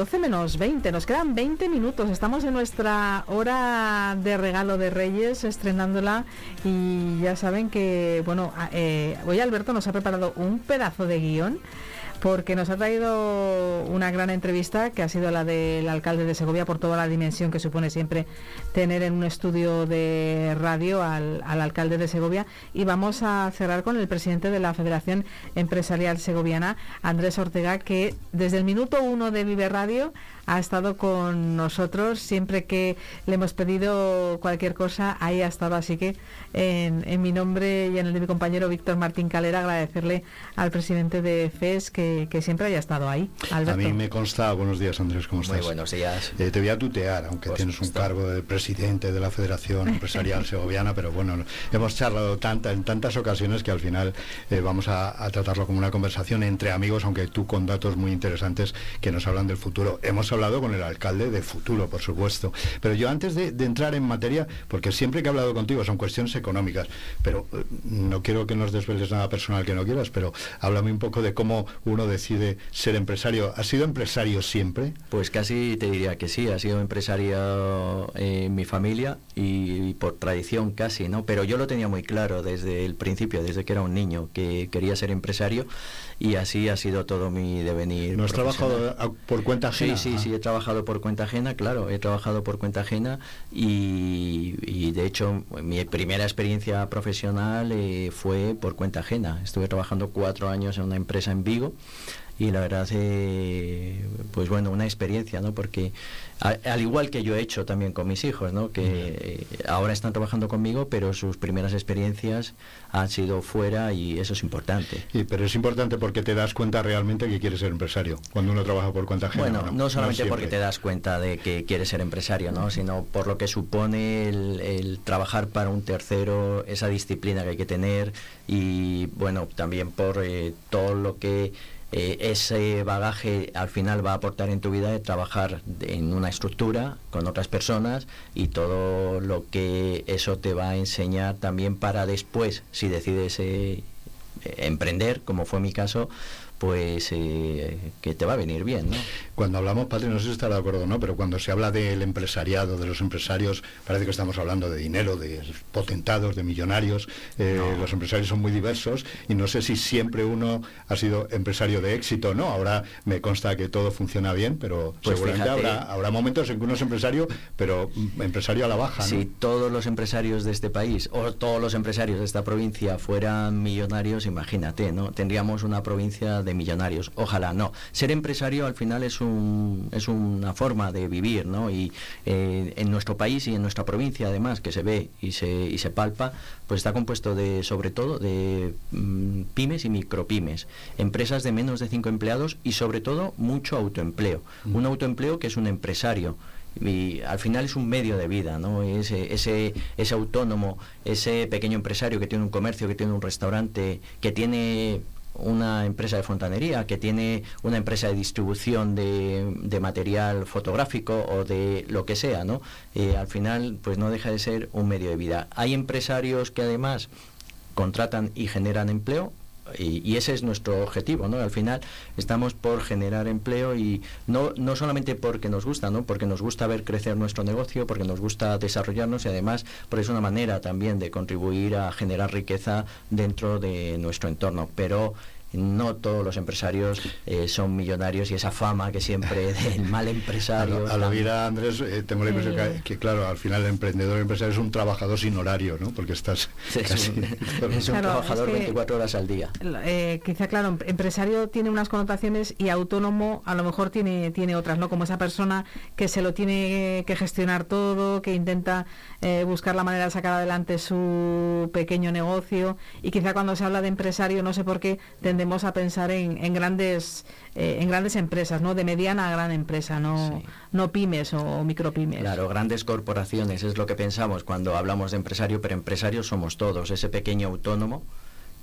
12 menos 20, nos quedan 20 minutos, estamos en nuestra hora de regalo de Reyes, estrenándola y ya saben que, bueno, eh, hoy Alberto nos ha preparado un pedazo de guion porque nos ha traído una gran entrevista que ha sido la del alcalde de Segovia por toda la dimensión que supone siempre tener en un estudio de radio al, al alcalde de Segovia. Y vamos a cerrar con el presidente de la Federación Empresarial Segoviana, Andrés Ortega, que desde el minuto uno de Vive Radio ha estado con nosotros siempre que le hemos pedido cualquier cosa, ahí ha estado, así que en, en mi nombre y en el de mi compañero Víctor Martín Calera agradecerle al presidente de FES que, que siempre haya estado ahí. A mí me consta, buenos días Andrés, ¿cómo Muy estás? buenos días. Eh, te voy a tutear, aunque tienes un cargo de presidente de la Federación Empresarial Segoviana, pero bueno, no- hemos charlado tanta, en tantas ocasiones que al final eh, vamos a, a tratarlo como una conversación entre amigos, aunque tú con datos muy interesantes que nos hablan del futuro. Hemos hablado con el alcalde de futuro, por supuesto. Pero yo antes de, de entrar en materia, porque siempre que he hablado contigo son cuestiones económicas, pero eh, no quiero que nos desveles nada personal que no quieras, pero háblame un poco de cómo uno decide ser empresario. ¿Has sido empresario siempre? Pues casi te diría que sí, ha sido empresario eh, en mi familia y, por tradición casi, ¿no? Pero yo lo tenía muy claro desde el principio, desde que era un niño, que quería ser empresario y así ha sido todo mi devenir. ¿No has trabajado por cuenta ajena? Sí, sí, sí, he trabajado por cuenta ajena, claro, he trabajado por cuenta ajena y, de hecho mi primera experiencia profesional eh, fue por cuenta ajena. Estuve trabajando cuatro años en una empresa en Vigo y la verdad, eh, pues bueno, una experiencia, ¿no? Porque a- al igual que yo he hecho también con mis hijos, ¿no? Que eh, ahora están trabajando conmigo, pero sus primeras experiencias han sido fuera y eso es importante. Sí, pero es importante porque te das cuenta realmente que quieres ser empresario cuando uno trabaja por cuenta ajena. Bueno, ¿o no, solamente porque te das cuenta de que quieres ser empresario, ¿no? sino por lo que supone el, el trabajar para un tercero, esa disciplina que hay que tener y bueno, también por eh, todo lo que eh, ese bagaje al final va a aportar en tu vida de trabajar en una estructura con otras personas y todo lo que eso te va a enseñar también para después, si decides eh, emprender, como fue mi caso, pues eh, que te va a venir bien, ¿no? Cuando hablamos, Patri, no sé si estará de acuerdo o no, pero cuando se habla del empresariado, de los empresarios, parece que estamos hablando de dinero, de potentados, de millonarios. Eh, Los empresarios son muy diversos y no sé si siempre uno ha sido empresario de éxito, ¿no? Ahora me consta que todo funciona bien, pero Pues seguramente fíjate. habrá, habrá momentos en que uno es empresario, pero mm, empresario a la baja, ¿no? Si todos los empresarios de este país o todos los empresarios de esta provincia fueran millonarios, imagínate, ¿no? Tendríamos una provincia de millonarios. Ojalá no. Ser empresario al final es un es una forma de vivir, ¿no? Y eh, en nuestro país y en nuestra provincia además que se ve y se y se palpa, pues está compuesto de sobre todo de mm, pymes y micropymes, empresas de menos de cinco empleados y sobre todo mucho autoempleo. Un autoempleo que es un empresario y al final es un medio de vida, ¿no? Ese, ese, ese autónomo, ese pequeño empresario que tiene un comercio, que tiene un restaurante, que tiene una empresa de fontanería, que tiene una empresa de distribución de, material fotográfico o de lo que sea, ¿no? Eh, al final, pues no deja de ser un medio de vida. Hay empresarios que además contratan y generan empleo, y, y ese es nuestro objetivo, ¿no? Al final estamos por generar empleo y no, no solamente porque nos gusta, ¿no? Porque nos gusta ver crecer nuestro negocio, porque nos gusta desarrollarnos y además porque es una manera también de contribuir a generar riqueza dentro de nuestro entorno. Pero no todos los empresarios eh, son millonarios y esa fama que siempre del mal A empresario. la, a la vida, Andrés, eh, tengo la impresión que, que, claro, al final el emprendedor el empresario es un trabajador sin horario, ¿no? Porque estás es casi... un, es un Claro, trabajador es que- 24 horas al día. Eh, quizá, claro, em- empresario tiene unas connotaciones y autónomo a lo mejor tiene, tiene otras, ¿no? Como esa persona que se lo tiene que gestionar todo, que intenta eh, buscar la manera de sacar adelante su pequeño negocio y quizá cuando se habla de empresario, no sé por qué, tendemos a pensar en, en grandes eh, en grandes empresas, ¿no? De mediana a gran empresa, no, Sí. no pymes o micropymes. Claro, grandes corporaciones es lo que pensamos cuando hablamos de empresario, pero empresarios somos todos, ese pequeño autónomo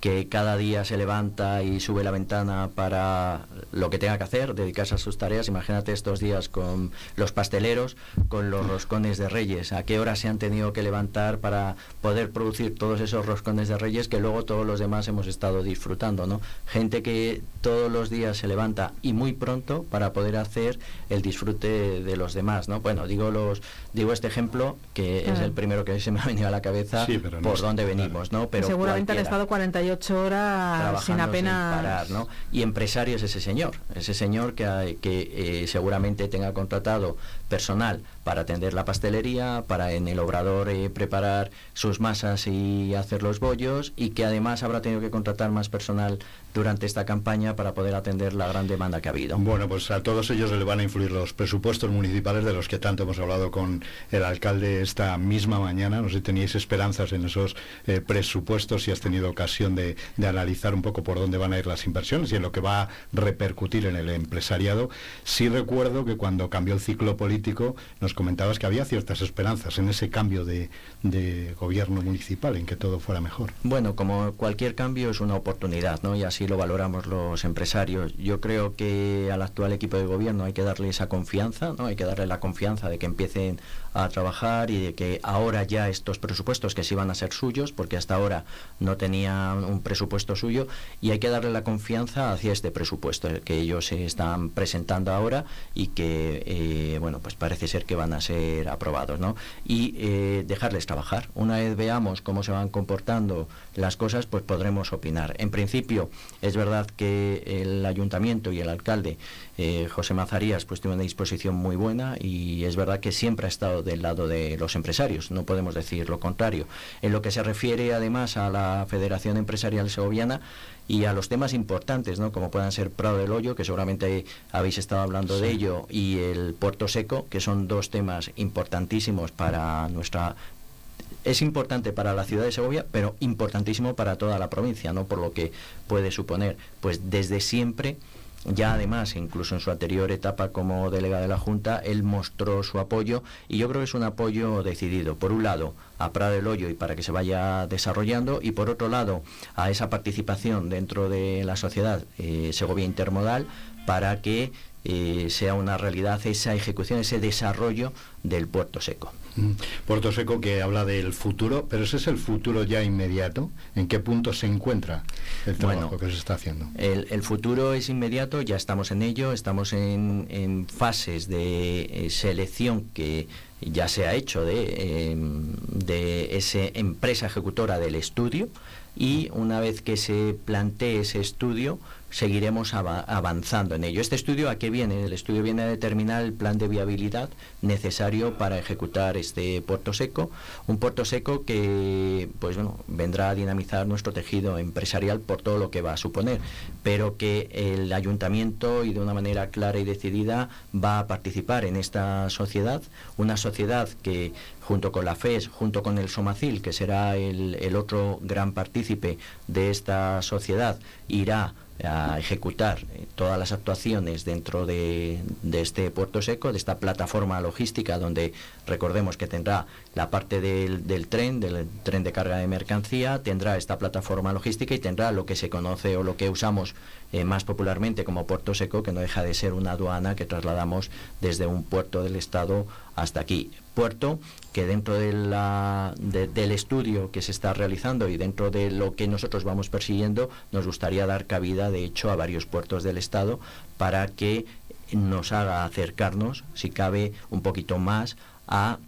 que cada día se levanta y sube la ventana para lo que tenga que hacer, dedicarse a sus tareas. Imagínate estos días con los pasteleros, con los roscones de reyes, a qué hora se han tenido que levantar para poder producir todos esos roscones de reyes que luego todos los demás hemos estado disfrutando, ¿no? Gente que todos los días se levanta y muy pronto para poder hacer el disfrute de los demás, ¿no? Bueno, digo los digo este ejemplo que es el primero que se me ha venido a la cabeza Sí, pero no por dónde venimos, ¿no? Pero Seguramente han cualquiera estado 48 horas trabajando sin apenas parar, ¿no? Y empresario es ese señor, ese señor que, que eh, seguramente tenga contratado personal para atender la pastelería, para en el obrador eh, preparar sus masas y hacer los bollos y que además habrá tenido que contratar más personal durante esta campaña para poder atender la gran demanda que ha habido. Bueno, pues a todos ellos le van a influir los presupuestos municipales de los que tanto hemos hablado con el alcalde esta misma mañana. No sé si teníais esperanzas en esos eh, presupuestos, si has tenido ocasión de, analizar un poco por dónde van a ir las inversiones y en lo que va a repercutir en el empresariado. Sí recuerdo que cuando cambió el ciclo político nos comentabas que había ciertas esperanzas en ese cambio de, de gobierno municipal, en que todo fuera mejor. Bueno, como cualquier cambio es una oportunidad, ¿no? Y así lo valoramos los empresarios. Yo creo que al actual equipo de gobierno hay que darle esa confianza, ¿no? Hay que darle la confianza de que empiecen a trabajar y de que ahora ya estos presupuestos que sí van a ser suyos, porque hasta ahora no tenían un presupuesto suyo, y hay que darle la confianza hacia este presupuesto que ellos están presentando ahora y que, eh, bueno, pues parece ser que van a ser aprobados, ¿no? Y eh, dejarles trabajar. Una vez veamos cómo se van comportando las cosas, pues podremos opinar. En principio, es verdad que el ayuntamiento y el alcalde, eh, José Mazarías, pues tiene una disposición muy buena y es verdad que siempre ha estado del lado de los empresarios, no podemos decir lo contrario. En lo que se refiere además a la Federación Empresarial Segoviana, y a los temas importantes, ¿no? como puedan ser Prado del Hoyo, que seguramente habéis estado hablando de ello, y el Puerto Seco, que son dos temas importantísimos para nuestra es importante para la ciudad de Segovia, pero importantísimo para toda la provincia, ¿no? Por lo que puede suponer, pues desde siempre ya además, incluso en su anterior etapa como delegado de la Junta, él mostró su apoyo y yo creo que es un apoyo decidido. Por un lado, a Prado del Hoyo y para que se vaya desarrollando y por otro lado, a esa participación dentro de la sociedad eh, Segovia Intermodal para que eh, sea una realidad esa ejecución, ese desarrollo del puerto seco. Mm. Puerto Seco que habla del futuro, pero ese es el futuro ya inmediato. ¿En qué punto se encuentra el trabajo Bueno, que se está haciendo? El, el futuro es inmediato, ya estamos en ello, estamos en, en fases de eh, selección que ya se ha hecho de, em, de esa empresa ejecutora del estudio y una vez que se plantee ese estudio seguiremos ava- avanzando en ello. ¿Este estudio a qué viene? El estudio viene a determinar el plan de viabilidad necesario para ejecutar este puerto seco, un puerto seco que pues bueno, vendrá a dinamizar nuestro tejido empresarial por todo lo que va a suponer, pero que el ayuntamiento y de una manera clara y decidida va a participar en esta sociedad, una sociedad que junto con la FES, junto con el Somacil, que será el, el otro gran partícipe de esta sociedad, irá a ejecutar eh, todas las actuaciones dentro de, este puerto seco, de esta plataforma logística donde recordemos que tendrá la parte del, del tren, del tren de carga de mercancía, tendrá esta plataforma logística y tendrá lo que se conoce o lo que usamos eh, más popularmente como puerto seco, que no deja de ser una aduana que trasladamos desde un puerto del Estado hasta aquí. Puerto que dentro de la, de- del estudio que se está realizando y dentro de lo que nosotros vamos persiguiendo, nos gustaría dar cabida, de hecho, a varios puertos del Estado para que nos haga acercarnos, si cabe, un poquito más a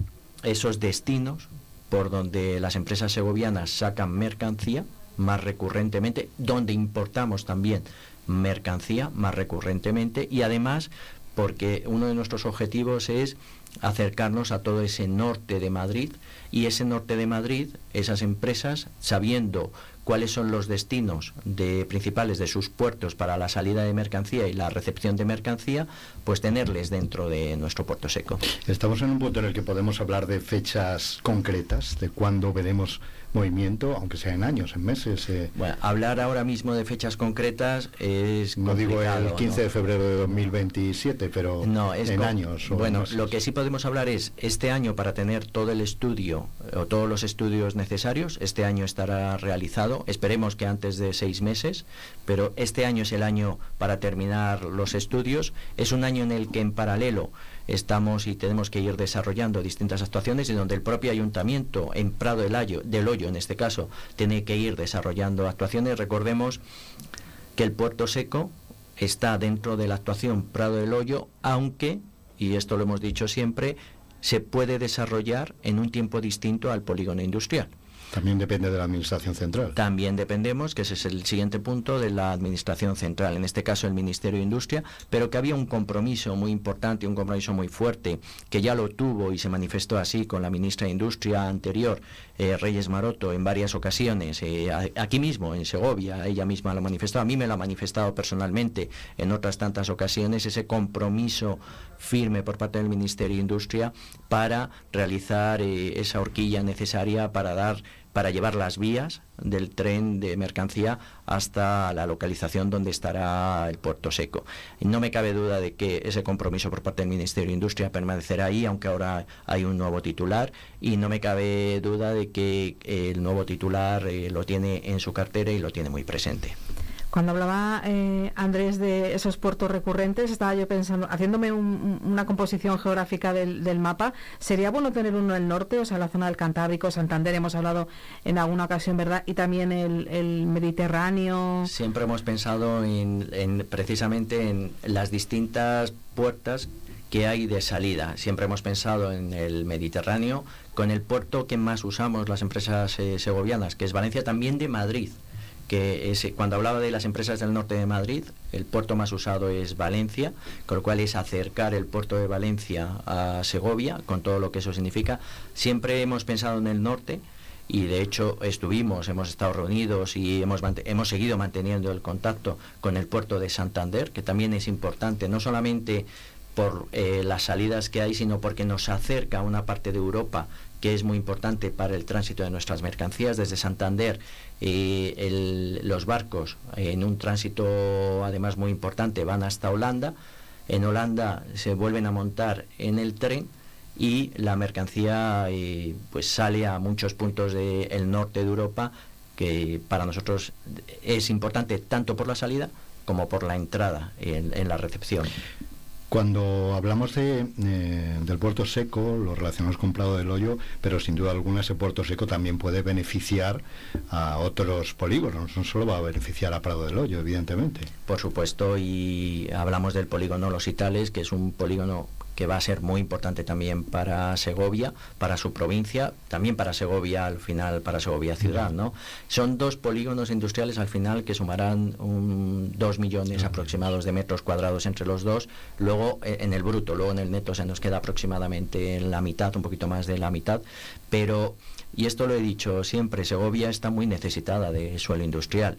esos destinos por donde las empresas segovianas sacan mercancía más recurrentemente, donde importamos también mercancía más recurrentemente y además porque uno de nuestros objetivos es acercarnos a todo ese norte de Madrid y ese norte de Madrid, esas empresas, sabiendo cuáles son los destinos de, principales de sus puertos para la salida de mercancía y la recepción de mercancía, pues tenerles dentro de nuestro puerto seco. Estamos en un punto en el que podemos hablar de fechas concretas, de cuándo veremos movimiento, aunque sea en años, en meses. eh. Bueno, hablar ahora mismo de fechas concretas es no digo el complicado, 15 ¿no? de febrero de 2027, pero No, es en años. o Bueno, meses. lo que sí podemos hablar es este año para tener todo el estudio o todos los estudios necesarios. Este año estará realizado. Esperemos que antes de seis meses, pero este año es el año para terminar los estudios. Es un año en el que en paralelo estamos y tenemos que ir desarrollando distintas actuaciones y donde el propio ayuntamiento en Prado del Hoyo, del Hoyo en este caso, tiene que ir desarrollando actuaciones. Recordemos que el puerto seco está dentro de la actuación Prado del Hoyo, aunque, y esto lo hemos dicho siempre, se puede desarrollar en un tiempo distinto al polígono industrial. También depende de la Administración Central. También dependemos, que ese es el siguiente punto, de la Administración Central, en este caso el Ministerio de Industria, pero que había un compromiso muy importante, un compromiso muy fuerte, que ya lo tuvo y se manifestó así con la ministra de Industria anterior, eh, Reyes Maroto, en varias ocasiones, eh, aquí mismo, en Segovia, ella misma lo manifestó, a mí me lo ha manifestado personalmente en otras tantas ocasiones, ese compromiso firme por parte del Ministerio de Industria para realizar eh, esa horquilla necesaria para dar para llevar las vías del tren de mercancía hasta la localización donde estará el puerto seco. No me cabe duda de que ese compromiso por parte del Ministerio de Industria permanecerá ahí, aunque ahora hay un nuevo titular, y no me cabe duda de que el nuevo titular eh, lo tiene en su cartera y lo tiene muy presente. Cuando hablaba eh, Andrés de esos puertos recurrentes, estaba yo pensando, haciéndome un- un- una composición geográfica del, del mapa, ¿sería bueno tener uno en el norte, o sea, la zona del Cantábrico, Santander, hemos hablado en alguna ocasión, ¿verdad? Y también el, el Mediterráneo. Siempre hemos pensado en, en precisamente en las distintas puertas que hay de salida. Siempre hemos pensado en el Mediterráneo, con el puerto que más usamos las empresas eh, segovianas, que es Valencia, también de Madrid que es, cuando hablaba de las empresas del norte de Madrid, el puerto más usado es Valencia, con lo cual es acercar el puerto de Valencia a Segovia, con todo lo que eso significa. Siempre hemos pensado en el norte y de hecho estuvimos, hemos estado reunidos y hemos, hemos seguido manteniendo el contacto con el puerto de Santander, que también es importante, no solamente por eh, las salidas que hay, sino porque nos acerca a una parte de Europa que es muy importante para el tránsito de nuestras mercancías. Desde Santander, los barcos en un tránsito además muy importante van hasta Holanda. En Holanda se vuelven a montar en el tren y la mercancía eh, pues sale a muchos puntos del norte de Europa que para nosotros es importante tanto por la salida como por la entrada en- en la recepción. Cuando hablamos de, eh, del puerto seco, lo relacionamos con Prado del Hoyo, pero sin duda alguna ese puerto seco también puede beneficiar a otros polígonos, no solo va a beneficiar a Prado del Hoyo, evidentemente. Por supuesto, y hablamos del polígono Los Itales, que es un polígono que va a ser muy importante también para Segovia, para su provincia, también para Segovia al final, para Segovia ciudad, ¿no? Son dos polígonos industriales al final que sumarán un, dos millones aproximados de metros cuadrados entre los dos, luego eh, en el bruto, luego en el neto se nos queda aproximadamente la mitad, un poquito más de la mitad, pero, y esto lo he dicho siempre, Segovia está muy necesitada de suelo industrial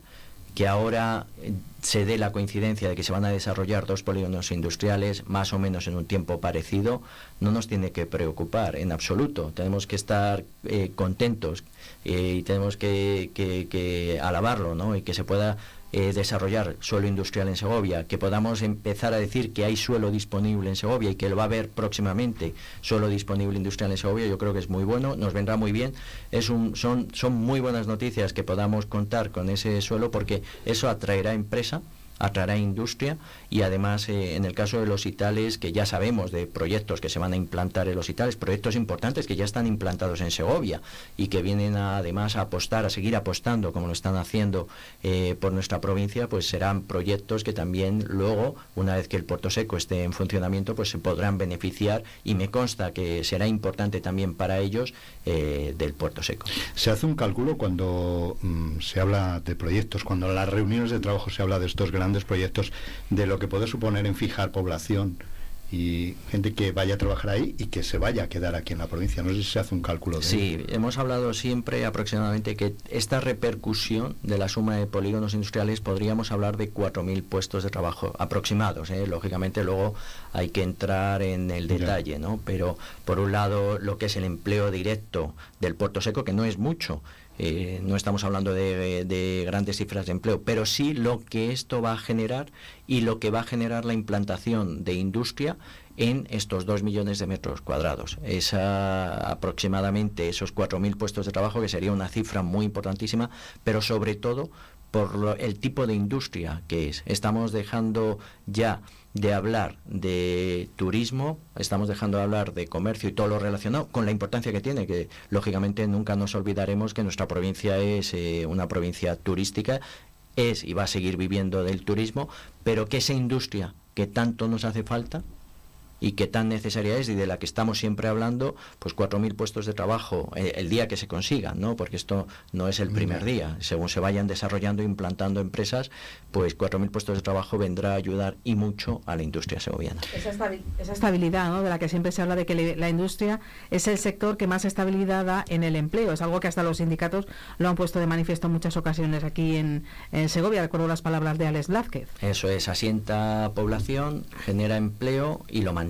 que ahora eh, se dé la coincidencia de que se van a desarrollar dos polígonos industriales más o menos en un tiempo parecido, no nos tiene que preocupar en absoluto. Tenemos que estar eh, contentos eh, y tenemos que, que- que alabarlo, ¿no? Y que se pueda eh, desarrollar suelo industrial en Segovia, que podamos empezar a decir que hay suelo disponible en Segovia y que lo va a haber próximamente suelo disponible industrial en Segovia, yo creo que es muy bueno, nos vendrá muy bien. Es un, son, son muy buenas noticias que podamos contar con ese suelo porque eso atraerá empresa atraerá industria y además eh, en el caso de los itales que ya sabemos de proyectos que se van a implantar en los itales, proyectos importantes que ya están implantados en Segovia y que vienen además a apostar, a seguir apostando como lo están haciendo eh, por nuestra provincia, pues serán proyectos que también luego, una vez que el puerto seco esté en funcionamiento, pues se podrán beneficiar y me consta que será importante también para ellos eh, del puerto seco. Se hace un cálculo cuando mm, se habla de proyectos, cuando las reuniones de trabajo se habla de estos grandes proyectos, de lo que puede suponer en fijar población y gente que vaya a trabajar ahí y que se vaya a quedar aquí en la provincia. No sé si se hace un cálculo de Sí, hemos hablado siempre aproximadamente que esta repercusión de la suma de polígonos industriales podríamos hablar de 4.000 puestos de trabajo aproximados. ¿eh? Lógicamente luego hay que entrar en el Ya. detalle, ¿no? Pero por un lado lo que es el empleo directo del puerto seco, que no es mucho, eh, no estamos hablando de, de grandes cifras de empleo, pero sí lo que esto va a generar y lo que va a generar la implantación de industria en estos 2 millones de metros cuadrados. Esa, aproximadamente esos 4.000 puestos de trabajo, que sería una cifra muy importantísima, pero sobre todo por lo- el tipo de industria que es. Estamos dejando ya de hablar de turismo, estamos dejando de hablar de comercio y todo lo relacionado con la importancia que tiene, que lógicamente nunca nos olvidaremos que nuestra provincia es eh, una provincia turística, es y va a seguir viviendo del turismo, pero que esa industria que tanto nos hace falta y que tan necesaria es y de la que estamos siempre hablando, pues 4.000 puestos de trabajo eh, el día que se consigan, ¿no? Porque esto no es el primer día. Según se vayan desarrollando e implantando empresas, pues 4.000 puestos de trabajo vendrá a ayudar y mucho a la industria segoviana. Esa, estabi- esa estabilidad, ¿no? de la que siempre se habla de que la industria es el sector que más estabilidad da en el empleo. Es algo que hasta los sindicatos lo han puesto de manifiesto en muchas ocasiones aquí en, en Segovia. Recuerdo las palabras de Alex Blázquez. Eso es, asienta población, genera empleo y lo mantiene.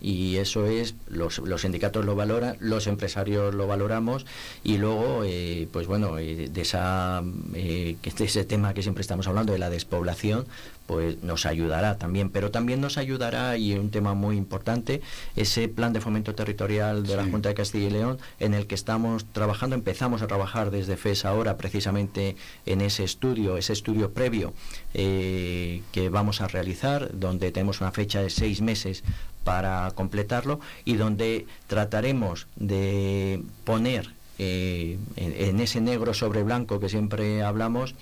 Y eso es, los, los sindicatos lo valoran, los empresarios lo valoramos y luego, eh, pues bueno, eh, de, esa, eh, ese tema que siempre estamos hablando, de la despoblación, pues nos ayudará también. Pero también nos ayudará, y un tema muy importante, ese plan de fomento territorial de la Junta de Castilla y León, en el que estamos trabajando, empezamos a trabajar desde FES ahora precisamente en ese estudio, ese estudio previo eh, que vamos a realizar, donde tenemos una fecha de seis meses para completarlo y donde trataremos de poner eh, en, en ese negro sobre blanco que siempre hablamos,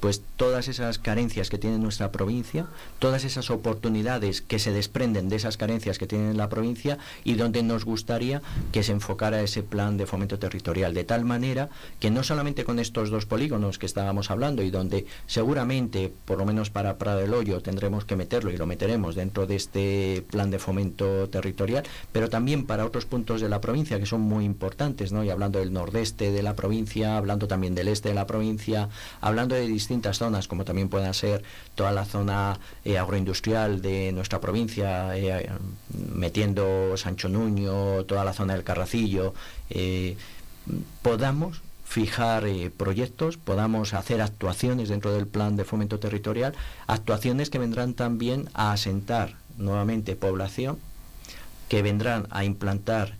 pues todas esas carencias que tiene nuestra provincia, todas esas oportunidades que se desprenden de esas carencias que tiene la provincia y donde nos gustaría que se enfocara ese plan de fomento territorial, de tal manera que no solamente con estos dos polígonos que estábamos hablando y donde seguramente, por lo menos para Prado del Hoyo, tendremos que meterlo y lo meteremos dentro de este plan de fomento territorial, pero también para otros puntos de la provincia que son muy importantes, ¿no? Y hablando del nordeste de la provincia, hablando también del este de la provincia, hablando de distintas zonas, como también pueda ser toda la zona eh, agroindustrial de nuestra provincia, eh, metiendo Sancho Nuño, toda la zona del Carracillo, eh, podamos fijar proyectos, podamos hacer actuaciones dentro del plan de fomento territorial, actuaciones que vendrán también a asentar nuevamente población, que vendrán a implantar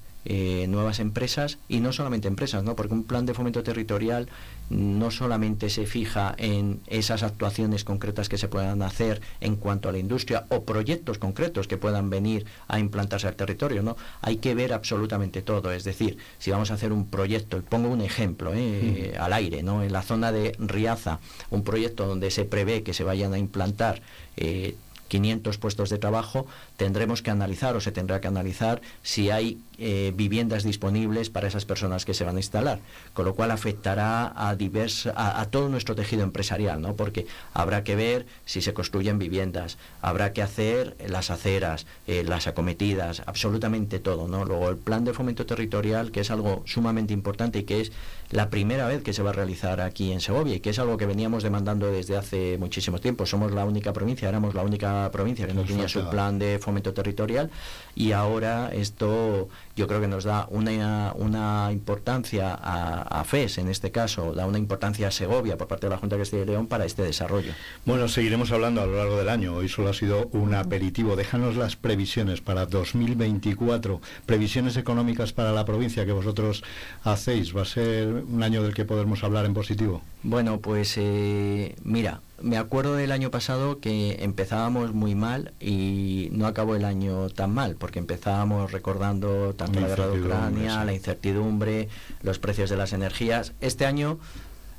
nuevas empresas y no solamente empresas, ¿no? porque un plan de fomento territorial no solamente se fija en esas actuaciones concretas que se puedan hacer en cuanto a la industria o proyectos concretos que puedan venir a implantarse al territorio, ¿no? Hay que ver absolutamente todo, es decir, si vamos a hacer un proyecto, y pongo un ejemplo ¿eh? al aire, ¿no? En la zona de Riaza, un proyecto donde se prevé que se vayan a implantar eh, 500 puestos de trabajo, tendremos que analizar o se tendrá que analizar si hay eh, viviendas disponibles para esas personas que se van a instalar, con lo cual afectará a, a, todo nuestro tejido empresarial, ¿no? porque habrá que ver si se construyen viviendas, habrá que hacer las aceras, eh, las acometidas, absolutamente todo. ¿no? Luego el plan de fomento territorial, que es algo sumamente importante y que es la primera vez que se va a realizar aquí en Segovia y que es algo que veníamos demandando desde hace muchísimo tiempo. Somos la única provincia, éramos la única provincia que no tenía su plan de fomento territorial y ahora esto yo creo que nos da una, una importancia a, a, FES, en este caso, da una importancia a Segovia por parte de la Junta de Castilla y León para este desarrollo. Bueno, seguiremos hablando a lo largo del año. Hoy solo ha sido un aperitivo. Déjanos las previsiones para 2024, previsiones económicas para la provincia que vosotros hacéis. ¿Va a ser un año del que podremos hablar en positivo? Bueno, pues eh, mira, me acuerdo del año pasado que empezábamos muy mal y no acabó el año tan mal, porque empezábamos recordando tanto la guerra de Ucrania, sí. la incertidumbre, los precios de las energías. Este año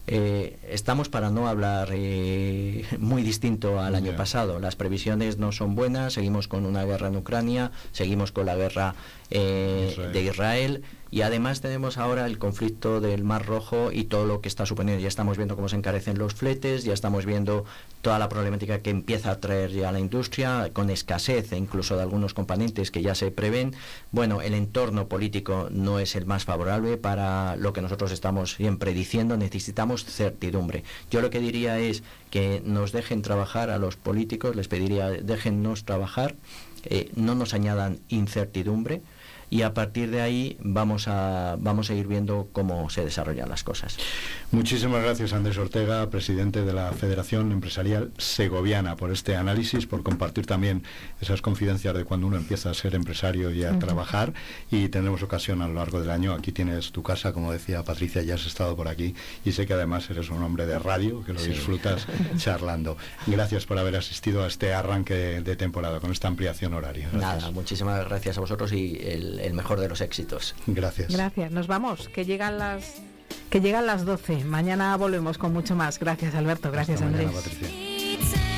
eh, estamos para no hablar eh, muy distinto al año yeah. pasado. Las previsiones no son buenas, seguimos con una guerra en Ucrania, seguimos con la guerra eh, Israel. de Israel y además tenemos ahora el conflicto del Mar Rojo y todo lo que está suponiendo. Ya estamos viendo cómo se encarecen los fletes, ya estamos viendo toda la problemática que empieza a traer ya la industria, con escasez incluso de algunos componentes que ya se prevén. Bueno, el entorno político no es el más favorable para lo que nosotros estamos siempre diciendo, necesitamos certidumbre. Yo lo que diría es que nos dejen trabajar a los políticos, les pediría déjennos trabajar, eh, no nos añadan incertidumbre. Y a partir de ahí vamos a, vamos a ir viendo cómo se desarrollan las cosas. Muchísimas gracias Andrés Ortega, presidente de la Federación Empresarial Segoviana, por este análisis, por compartir también esas confidencias de cuando uno empieza a ser empresario y a trabajar y tendremos ocasión a lo largo del año. Aquí tienes tu casa, como decía Patricia, ya has estado por aquí y sé que además eres un hombre de radio, que lo disfrutas charlando. Gracias por haber asistido a este arranque de temporada con esta ampliación horaria. Gracias. Nada, muchísimas gracias a vosotros y el, el mejor de los éxitos. Gracias. Gracias. Nos vamos, que llegan las que llegan las 12. Mañana volvemos con mucho más. Gracias Alberto, gracias Hasta mañana, Andrés. Patricia.